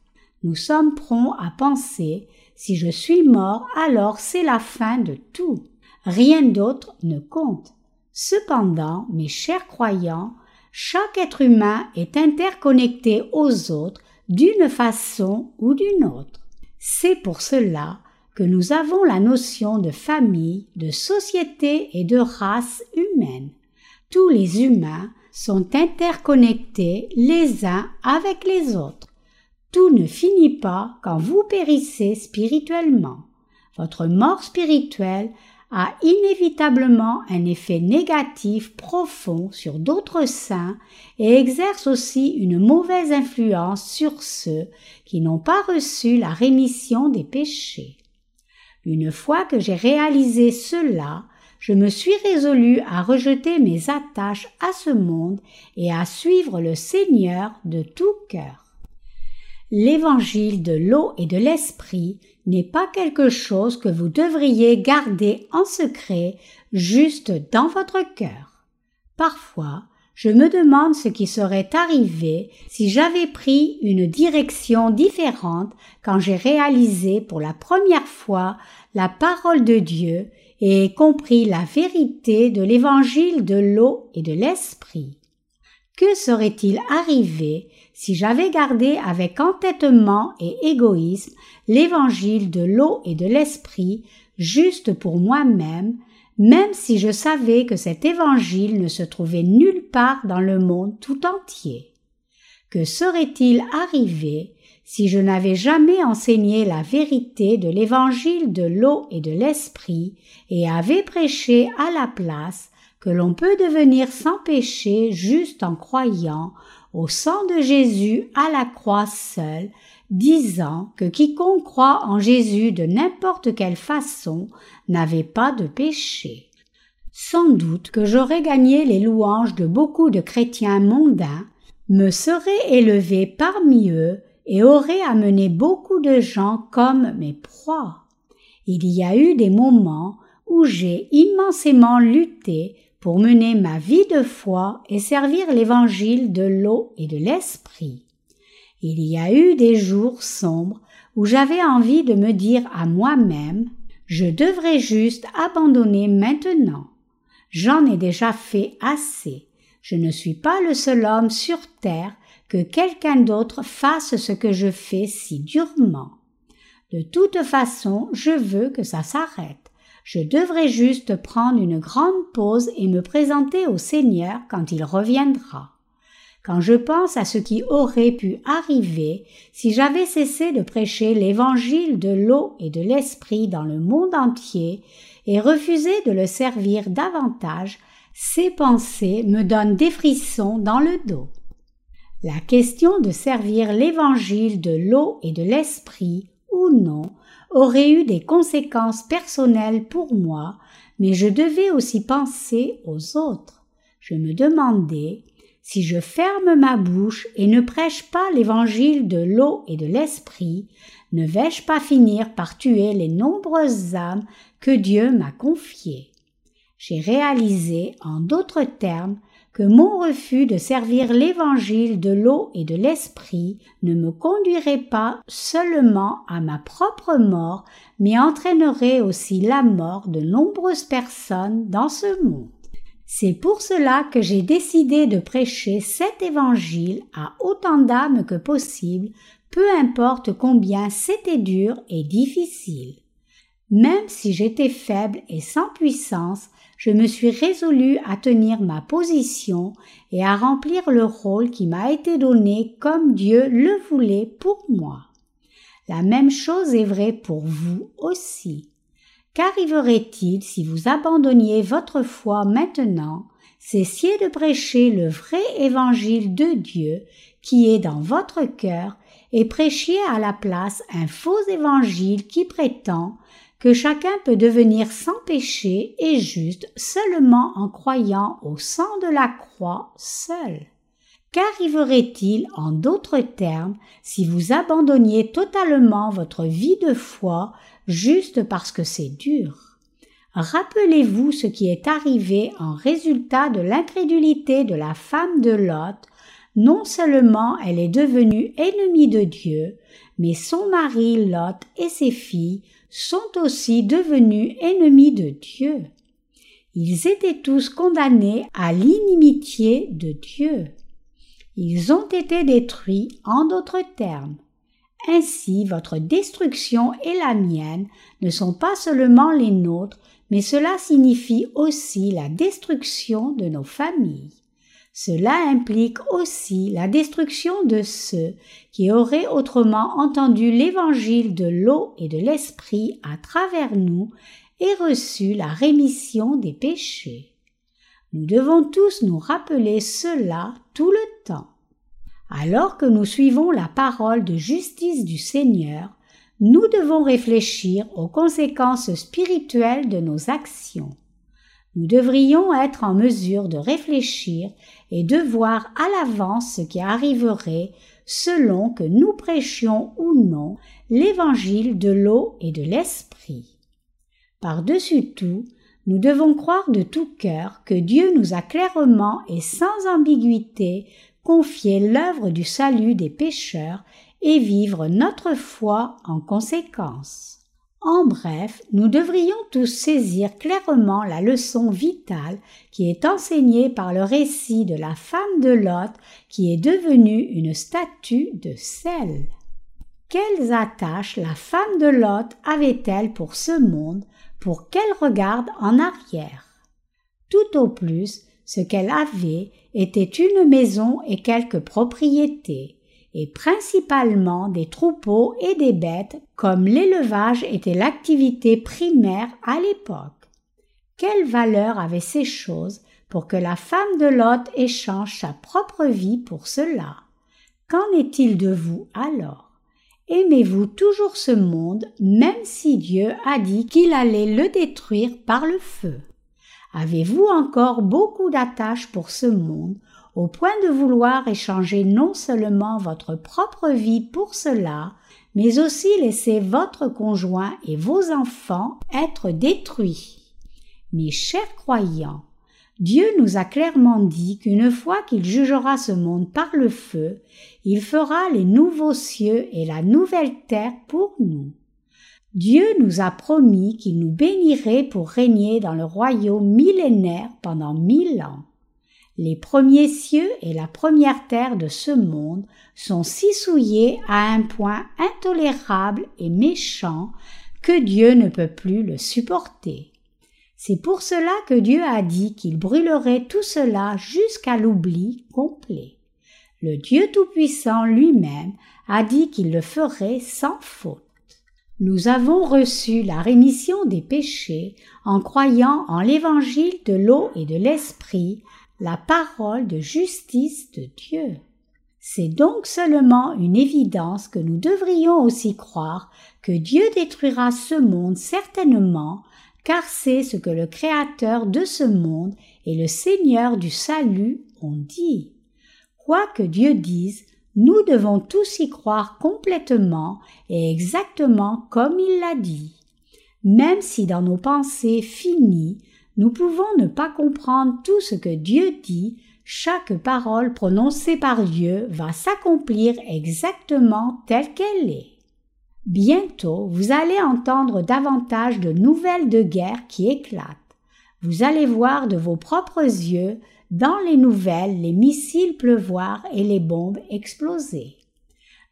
Nous sommes prompts à penser si je suis mort, alors c'est la fin de tout. Rien d'autre ne compte. Cependant, mes chers croyants, chaque être humain est interconnecté aux autres d'une façon ou d'une autre. C'est pour cela que nous avons la notion de famille, de société et de race humaine. Tous les humains sont interconnectés les uns avec les autres. Tout ne finit pas quand vous périssez spirituellement. Votre mort spirituelle a inévitablement un effet négatif profond sur d'autres saints et exerce aussi une mauvaise influence sur ceux qui n'ont pas reçu la rémission des péchés. Une fois que j'ai réalisé cela, je me suis résolu à rejeter mes attaches à ce monde et à suivre le Seigneur de tout cœur. L'évangile de l'eau et de l'esprit n'est pas quelque chose que vous devriez garder en secret juste dans votre cœur. Parfois, je me demande ce qui serait arrivé si j'avais pris une direction différente quand j'ai réalisé pour la première fois la parole de Dieu et compris la vérité de l'évangile de l'eau et de l'esprit. Que serait-il arrivé si j'avais gardé avec entêtement et égoïsme l'évangile de l'eau et de l'esprit juste pour moi-même, même si je savais que cet évangile ne se trouvait nulle part dans le monde tout entier? Que serait-il arrivé si je n'avais jamais enseigné la vérité de l'évangile de l'eau et de l'esprit et avais prêché à la place que l'on peut devenir sans péché juste en croyant au sang de Jésus à la croix seule, disant que quiconque croit en Jésus de n'importe quelle façon n'avait pas de péché. Sans doute que j'aurais gagné les louanges de beaucoup de chrétiens mondains, me serais élevé parmi eux et aurait amené beaucoup de gens comme mes proies. Il y a eu des moments où j'ai immensément lutté pour mener ma vie de foi et servir l'évangile de l'eau et de l'esprit. Il y a eu des jours sombres où j'avais envie de me dire à moi-même je devrais juste abandonner maintenant. J'en ai déjà fait assez. Je ne suis pas le seul homme sur terre que quelqu'un d'autre fasse ce que je fais si durement. De toute façon, je veux que ça s'arrête. Je devrais juste prendre une grande pause et me présenter au Seigneur quand il reviendra. Quand je pense à ce qui aurait pu arriver si j'avais cessé de prêcher l'évangile de l'eau et de l'esprit dans le monde entier et refusé de le servir davantage, ces pensées me donnent des frissons dans le dos. La question de servir l'évangile de l'eau et de l'esprit ou non aurait eu des conséquences personnelles pour moi, mais je devais aussi penser aux autres. Je me demandais si je ferme ma bouche et ne prêche pas l'évangile de l'eau et de l'esprit, ne vais-je pas finir par tuer les nombreuses âmes que Dieu m'a confiées? J'ai réalisé, en d'autres termes, que mon refus de servir l'évangile de l'eau et de l'esprit ne me conduirait pas seulement à ma propre mort, mais entraînerait aussi la mort de nombreuses personnes dans ce monde. C'est pour cela que j'ai décidé de prêcher cet évangile à autant d'âmes que possible, peu importe combien c'était dur et difficile. Même si j'étais faible et sans puissance, je me suis résolu à tenir ma position et à remplir le rôle qui m'a été donné comme Dieu le voulait pour moi. La même chose est vraie pour vous aussi. Qu'arriverait-il si vous abandonniez votre foi maintenant, cessiez de prêcher le vrai évangile de Dieu qui est dans votre cœur et prêchiez à la place un faux évangile qui prétend que chacun peut devenir sans péché et juste seulement en croyant au sang de la croix seul. Qu'arriverait-il en d'autres termes si vous abandonniez totalement votre vie de foi juste parce que c'est dur? Rappelez-vous ce qui est arrivé en résultat de l'incrédulité de la femme de Lot. Non seulement elle est devenue ennemie de Dieu, mais son mari Lot et ses filles sont aussi devenus ennemis de Dieu. Ils étaient tous condamnés à l'inimitié de Dieu. Ils ont été détruits en d'autres termes. Ainsi votre destruction et la mienne ne sont pas seulement les nôtres, mais cela signifie aussi la destruction de nos familles. Cela implique aussi la destruction de ceux qui auraient autrement entendu l'évangile de l'eau et de l'esprit à travers nous et reçu la rémission des péchés. Nous devons tous nous rappeler cela tout le temps. Alors que nous suivons la parole de justice du Seigneur, nous devons réfléchir aux conséquences spirituelles de nos actions. Nous devrions être en mesure de réfléchir et de voir à l'avance ce qui arriverait selon que nous prêchions ou non l'évangile de l'eau et de l'esprit. Par-dessus tout, nous devons croire de tout cœur que Dieu nous a clairement et sans ambiguïté confié l'œuvre du salut des pécheurs et vivre notre foi en conséquence. En bref, nous devrions tous saisir clairement la leçon vitale qui est enseignée par le récit de la femme de Lot qui est devenue une statue de sel. Quelles attaches la femme de Lot avait-elle pour ce monde pour qu'elle regarde en arrière? Tout au plus, ce qu'elle avait était une maison et quelques propriétés et principalement des troupeaux et des bêtes, comme l'élevage était l'activité primaire à l'époque. Quelle valeur avaient ces choses pour que la femme de Lot échange sa propre vie pour cela? Qu'en est-il de vous alors? Aimez-vous toujours ce monde, même si Dieu a dit qu'il allait le détruire par le feu? Avez-vous encore beaucoup d'attaches pour ce monde, au point de vouloir échanger non seulement votre propre vie pour cela, mais aussi laisser votre conjoint et vos enfants être détruits. Mes chers croyants, Dieu nous a clairement dit qu'une fois qu'il jugera ce monde par le feu, il fera les nouveaux cieux et la nouvelle terre pour nous. Dieu nous a promis qu'il nous bénirait pour régner dans le royaume millénaire pendant mille ans. Les premiers cieux et la première terre de ce monde sont si souillés à un point intolérable et méchant que Dieu ne peut plus le supporter. C'est pour cela que Dieu a dit qu'il brûlerait tout cela jusqu'à l'oubli complet. Le Dieu Tout-Puissant lui-même a dit qu'il le ferait sans faute. Nous avons reçu la rémission des péchés en croyant en l'évangile de l'eau et de l'esprit la parole de justice de Dieu. C'est donc seulement une évidence que nous devrions aussi croire que Dieu détruira ce monde certainement, car c'est ce que le Créateur de ce monde et le Seigneur du salut ont dit. Quoi que Dieu dise, nous devons tous y croire complètement et exactement comme il l'a dit. Même si dans nos pensées finies, nous pouvons ne pas comprendre tout ce que Dieu dit, chaque parole prononcée par Dieu va s'accomplir exactement telle qu'elle est. Bientôt, vous allez entendre davantage de nouvelles de guerre qui éclatent. Vous allez voir de vos propres yeux, dans les nouvelles, les missiles pleuvoir et les bombes exploser.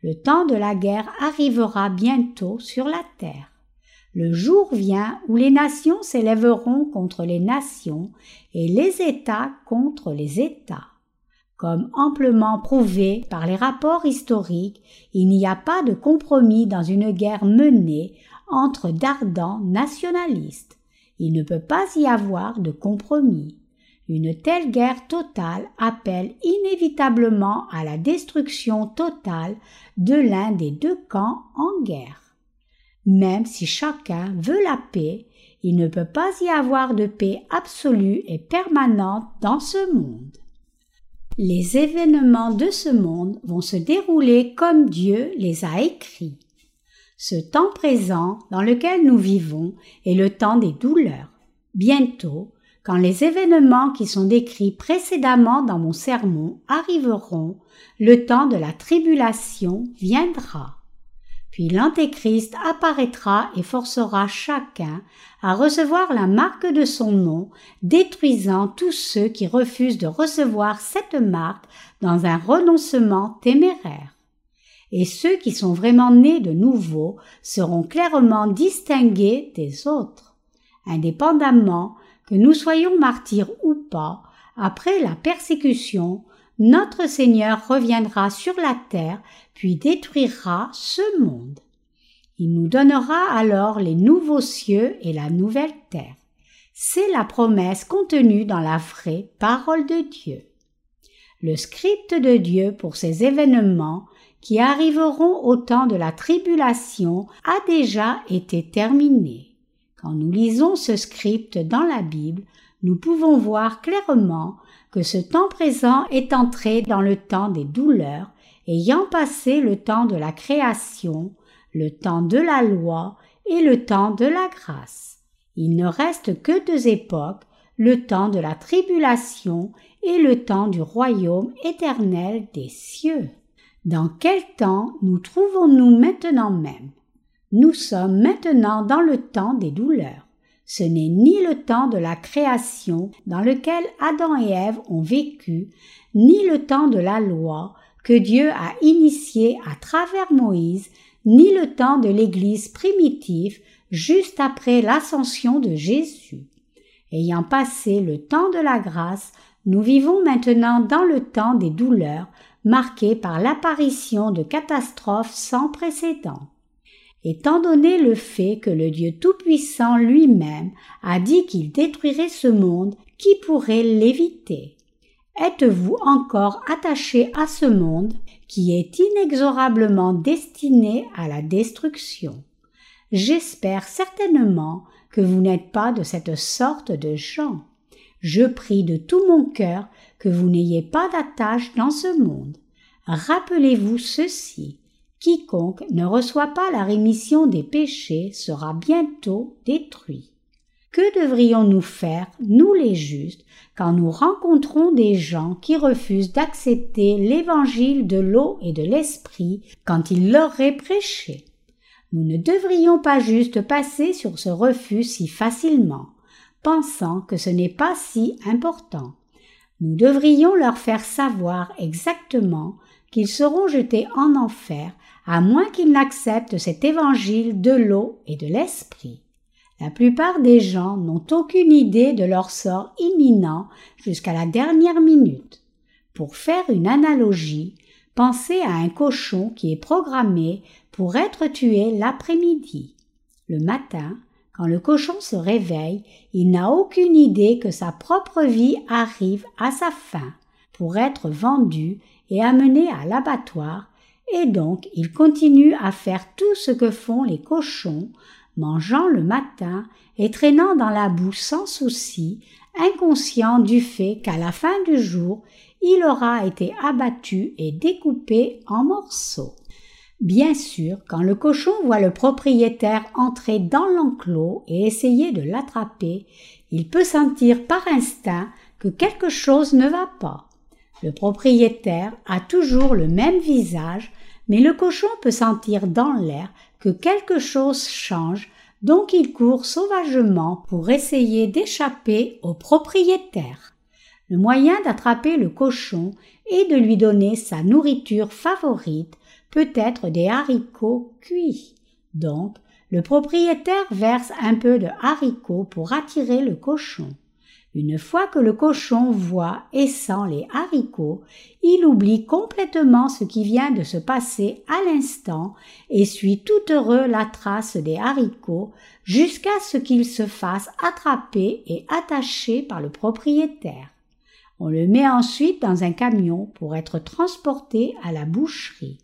Le temps de la guerre arrivera bientôt sur la terre. Le jour vient où les nations s'élèveront contre les nations et les États contre les États. Comme amplement prouvé par les rapports historiques, il n'y a pas de compromis dans une guerre menée entre d'ardents nationalistes. Il ne peut pas y avoir de compromis. Une telle guerre totale appelle inévitablement à la destruction totale de l'un des deux camps en guerre. Même si chacun veut la paix, il ne peut pas y avoir de paix absolue et permanente dans ce monde. Les événements de ce monde vont se dérouler comme Dieu les a écrits. Ce temps présent dans lequel nous vivons est le temps des douleurs. Bientôt, quand les événements qui sont décrits précédemment dans mon sermon arriveront, le temps de la tribulation viendra. Puis l'Antéchrist apparaîtra et forcera chacun à recevoir la marque de son nom, détruisant tous ceux qui refusent de recevoir cette marque dans un renoncement téméraire. Et ceux qui sont vraiment nés de nouveau seront clairement distingués des autres, indépendamment que nous soyons martyrs ou pas, après la persécution, notre Seigneur reviendra sur la terre puis détruira ce monde. Il nous donnera alors les nouveaux cieux et la nouvelle terre. C'est la promesse contenue dans la vraie parole de Dieu. Le script de Dieu pour ces événements qui arriveront au temps de la tribulation a déjà été terminé. Quand nous lisons ce script dans la Bible, nous pouvons voir clairement que ce temps présent est entré dans le temps des douleurs, ayant passé le temps de la création, le temps de la loi et le temps de la grâce. Il ne reste que deux époques, le temps de la tribulation et le temps du royaume éternel des cieux. Dans quel temps nous trouvons-nous maintenant même? Nous sommes maintenant dans le temps des douleurs. Ce n'est ni le temps de la création dans lequel Adam et Ève ont vécu, ni le temps de la loi que Dieu a initié à travers Moïse, ni le temps de l'Église primitive juste après l'ascension de Jésus. Ayant passé le temps de la grâce, nous vivons maintenant dans le temps des douleurs marqué par l'apparition de catastrophes sans précédent. Étant donné le fait que le Dieu Tout-Puissant lui-même a dit qu'il détruirait ce monde, qui pourrait l'éviter? Êtes-vous encore attaché à ce monde qui est inexorablement destiné à la destruction? J'espère certainement que vous n'êtes pas de cette sorte de gens. Je prie de tout mon cœur que vous n'ayez pas d'attache dans ce monde. Rappelez-vous ceci. Quiconque ne reçoit pas la rémission des péchés sera bientôt détruit. Que devrions-nous faire, nous les justes, quand nous rencontrons des gens qui refusent d'accepter l'évangile de l'eau et de l'esprit quand il leur est prêché? Nous ne devrions pas juste passer sur ce refus si facilement, pensant que ce n'est pas si important. Nous devrions leur faire savoir exactement qu'ils seront jetés en enfer à moins qu'ils n'acceptent cet évangile de l'eau et de l'esprit. La plupart des gens n'ont aucune idée de leur sort imminent jusqu'à la dernière minute. Pour faire une analogie, pensez à un cochon qui est programmé pour être tué l'après-midi. Le matin, quand le cochon se réveille, il n'a aucune idée que sa propre vie arrive à sa fin pour être vendu et amené à l'abattoir, et donc il continue à faire tout ce que font les cochons, mangeant le matin et traînant dans la boue sans souci, inconscient du fait qu'à la fin du jour il aura été abattu et découpé en morceaux. Bien sûr, quand le cochon voit le propriétaire entrer dans l'enclos et essayer de l'attraper, il peut sentir par instinct que quelque chose ne va pas. Le propriétaire a toujours le même visage, mais le cochon peut sentir dans l'air que quelque chose change, donc il court sauvagement pour essayer d'échapper au propriétaire. Le moyen d'attraper le cochon est de lui donner sa nourriture favorite, peut-être des haricots cuits. Donc, le propriétaire verse un peu de haricots pour attirer le cochon. Une fois que le cochon voit et sent les haricots, il oublie complètement ce qui vient de se passer à l'instant et suit tout heureux la trace des haricots jusqu'à ce qu'il se fasse attraper et attacher par le propriétaire. On le met ensuite dans un camion pour être transporté à la boucherie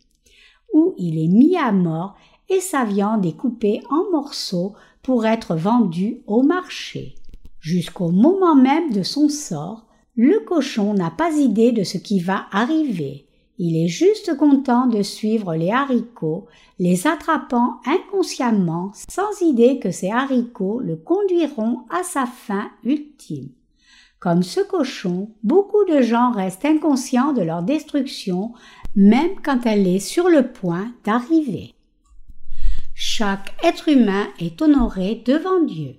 où il est mis à mort et sa viande est coupée en morceaux pour être vendue au marché. Jusqu'au moment même de son sort, le cochon n'a pas idée de ce qui va arriver. Il est juste content de suivre les haricots, les attrapant inconsciemment sans idée que ces haricots le conduiront à sa fin ultime. Comme ce cochon, beaucoup de gens restent inconscients de leur destruction même quand elle est sur le point d'arriver. Chaque être humain est honoré devant Dieu.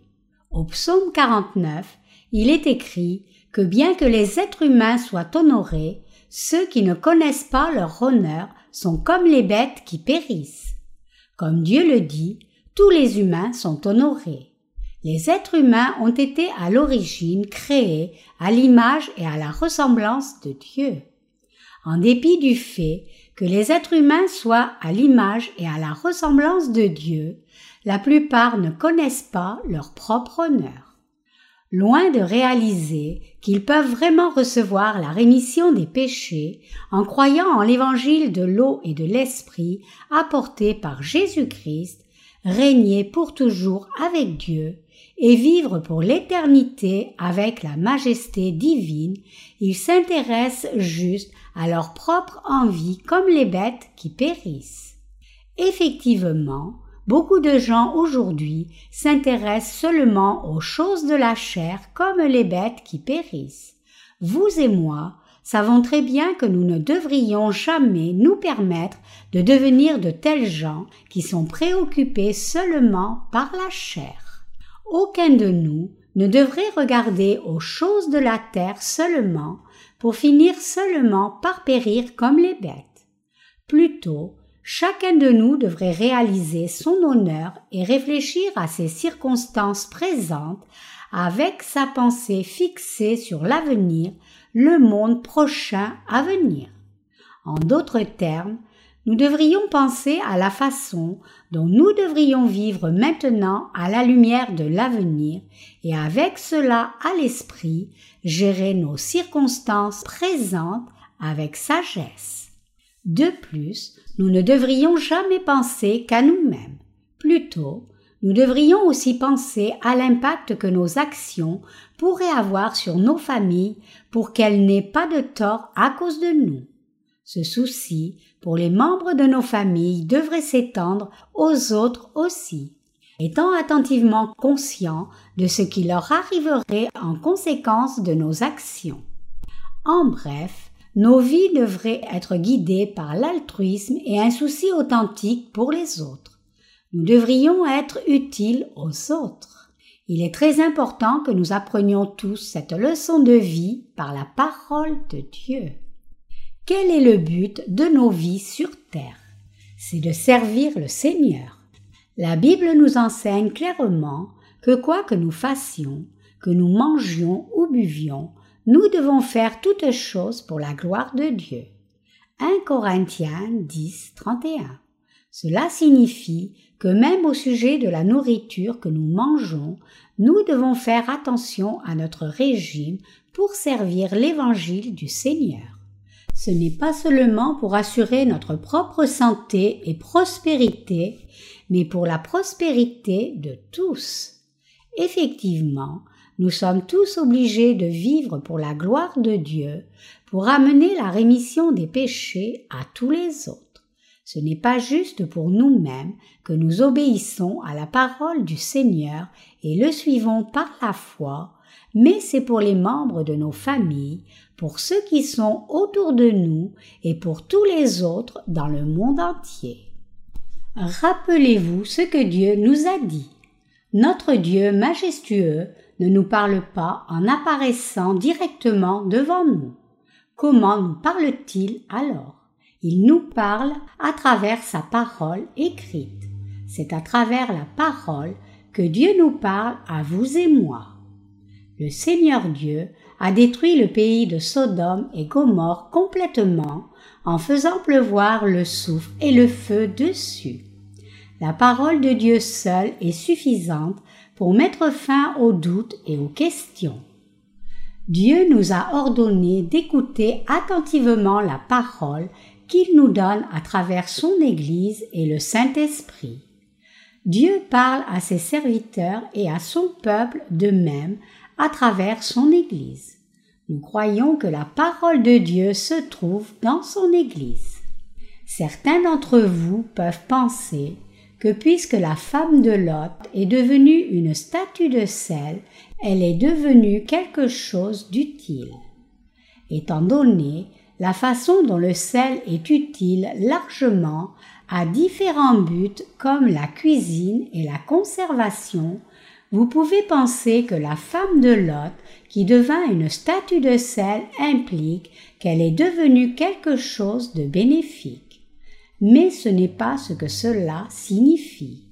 Au psaume 49, il est écrit que bien que les êtres humains soient honorés, ceux qui ne connaissent pas leur honneur sont comme les bêtes qui périssent. Comme Dieu le dit, tous les humains sont honorés. Les êtres humains ont été à l'origine créés à l'image et à la ressemblance de Dieu en dépit du fait que les êtres humains soient à l'image et à la ressemblance de Dieu, la plupart ne connaissent pas leur propre honneur. Loin de réaliser qu'ils peuvent vraiment recevoir la rémission des péchés en croyant en l'évangile de l'eau et de l'esprit apporté par Jésus-Christ, régner pour toujours avec Dieu et vivre pour l'éternité avec la majesté divine, ils s'intéressent juste à leur propre envie comme les bêtes qui périssent. Effectivement, beaucoup de gens aujourd'hui s'intéressent seulement aux choses de la chair comme les bêtes qui périssent. Vous et moi savons très bien que nous ne devrions jamais nous permettre de devenir de tels gens qui sont préoccupés seulement par la chair. Aucun de nous ne devrait regarder aux choses de la terre seulement pour finir seulement par périr comme les bêtes. Plutôt, chacun de nous devrait réaliser son honneur et réfléchir à ses circonstances présentes avec sa pensée fixée sur l'avenir le monde prochain à venir. En d'autres termes, nous devrions penser à la façon dont nous devrions vivre maintenant à la lumière de l'avenir et avec cela à l'esprit gérer nos circonstances présentes avec sagesse. De plus, nous ne devrions jamais penser qu'à nous-mêmes. Plutôt, nous devrions aussi penser à l'impact que nos actions pourraient avoir sur nos familles pour qu'elles n'aient pas de tort à cause de nous. Ce souci pour les membres de nos familles devrait s'étendre aux autres aussi, étant attentivement conscients de ce qui leur arriverait en conséquence de nos actions. En bref, nos vies devraient être guidées par l'altruisme et un souci authentique pour les autres. Nous devrions être utiles aux autres. Il est très important que nous apprenions tous cette leçon de vie par la parole de Dieu. Quel est le but de nos vies sur terre? C'est de servir le Seigneur. La Bible nous enseigne clairement que quoi que nous fassions, que nous mangions ou buvions, nous devons faire toutes choses pour la gloire de Dieu. 1 Corinthiens 10, 31. Cela signifie que même au sujet de la nourriture que nous mangeons, nous devons faire attention à notre régime pour servir l'évangile du Seigneur. Ce n'est pas seulement pour assurer notre propre santé et prospérité, mais pour la prospérité de tous. Effectivement, nous sommes tous obligés de vivre pour la gloire de Dieu, pour amener la rémission des péchés à tous les autres. Ce n'est pas juste pour nous-mêmes que nous obéissons à la parole du Seigneur et le suivons par la foi, mais c'est pour les membres de nos familles, pour ceux qui sont autour de nous et pour tous les autres dans le monde entier. Rappelez-vous ce que Dieu nous a dit. Notre Dieu majestueux ne nous parle pas en apparaissant directement devant nous. Comment nous parle-t-il alors? Il nous parle à travers sa parole écrite. C'est à travers la parole que Dieu nous parle à vous et moi. Le Seigneur Dieu a détruit le pays de Sodome et Gomorre complètement en faisant pleuvoir le soufre et le feu dessus. La parole de Dieu seule est suffisante pour mettre fin aux doutes et aux questions. Dieu nous a ordonné d'écouter attentivement la parole qu'il nous donne à travers son Église et le Saint-Esprit. Dieu parle à ses serviteurs et à son peuple de même à travers son Église. Nous croyons que la parole de Dieu se trouve dans son Église. Certains d'entre vous peuvent penser que puisque la femme de Lot est devenue une statue de sel, elle est devenue quelque chose d'utile. Étant donné la façon dont le sel est utile largement à différents buts comme la cuisine et la conservation, vous pouvez penser que la femme de Lot, qui devint une statue de sel, implique qu'elle est devenue quelque chose de bénéfique. Mais ce n'est pas ce que cela signifie.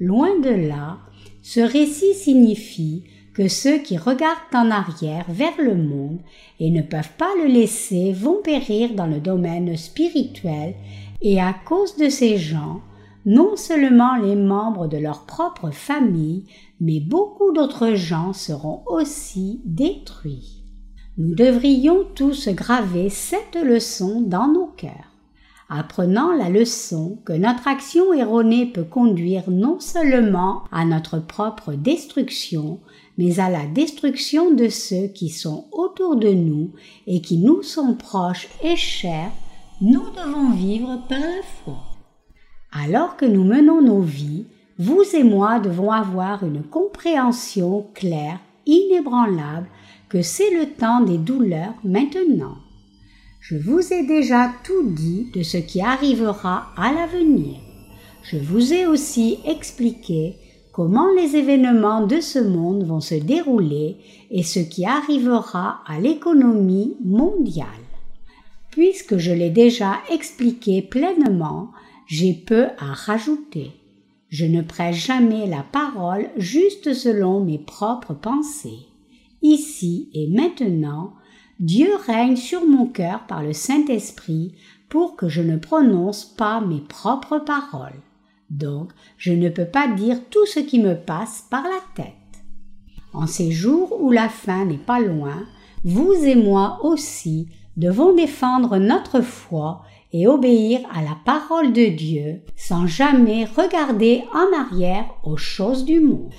Loin de là, ce récit signifie que ceux qui regardent en arrière vers le monde et ne peuvent pas le laisser vont périr dans le domaine spirituel et à cause de ces gens, non seulement les membres de leur propre famille, mais beaucoup d'autres gens seront aussi détruits. Nous devrions tous graver cette leçon dans nos cœurs. Apprenant la leçon que notre action erronée peut conduire non seulement à notre propre destruction, mais à la destruction de ceux qui sont autour de nous et qui nous sont proches et chers, nous devons vivre par la foi. Alors que nous menons nos vies, vous et moi devons avoir une compréhension claire, inébranlable, que c'est le temps des douleurs maintenant. Je vous ai déjà tout dit de ce qui arrivera à l'avenir. Je vous ai aussi expliqué comment les événements de ce monde vont se dérouler et ce qui arrivera à l'économie mondiale. Puisque je l'ai déjà expliqué pleinement, j'ai peu à rajouter. Je ne prêche jamais la parole juste selon mes propres pensées. Ici et maintenant, Dieu règne sur mon cœur par le Saint-Esprit pour que je ne prononce pas mes propres paroles. Donc, je ne peux pas dire tout ce qui me passe par la tête. En ces jours où la fin n'est pas loin, vous et moi aussi devons défendre notre foi et obéir à la parole de Dieu sans jamais regarder en arrière aux choses du monde.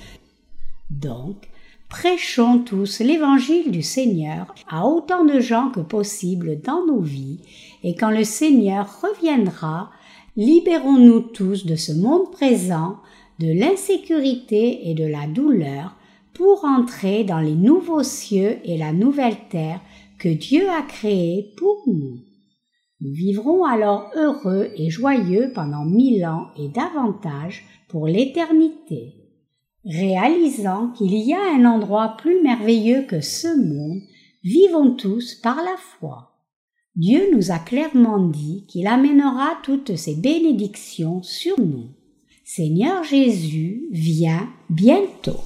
Donc, prêchons tous l'évangile du Seigneur à autant de gens que possible dans nos vies, et quand le Seigneur reviendra, libérons-nous tous de ce monde présent, de l'insécurité et de la douleur, pour entrer dans les nouveaux cieux et la nouvelle terre que Dieu a créés pour nous. Nous vivrons alors heureux et joyeux pendant mille ans et davantage pour l'éternité. Réalisant qu'il y a un endroit plus merveilleux que ce monde, vivons tous par la foi. Dieu nous a clairement dit qu'il amènera toutes ses bénédictions sur nous. Seigneur Jésus, viens bientôt.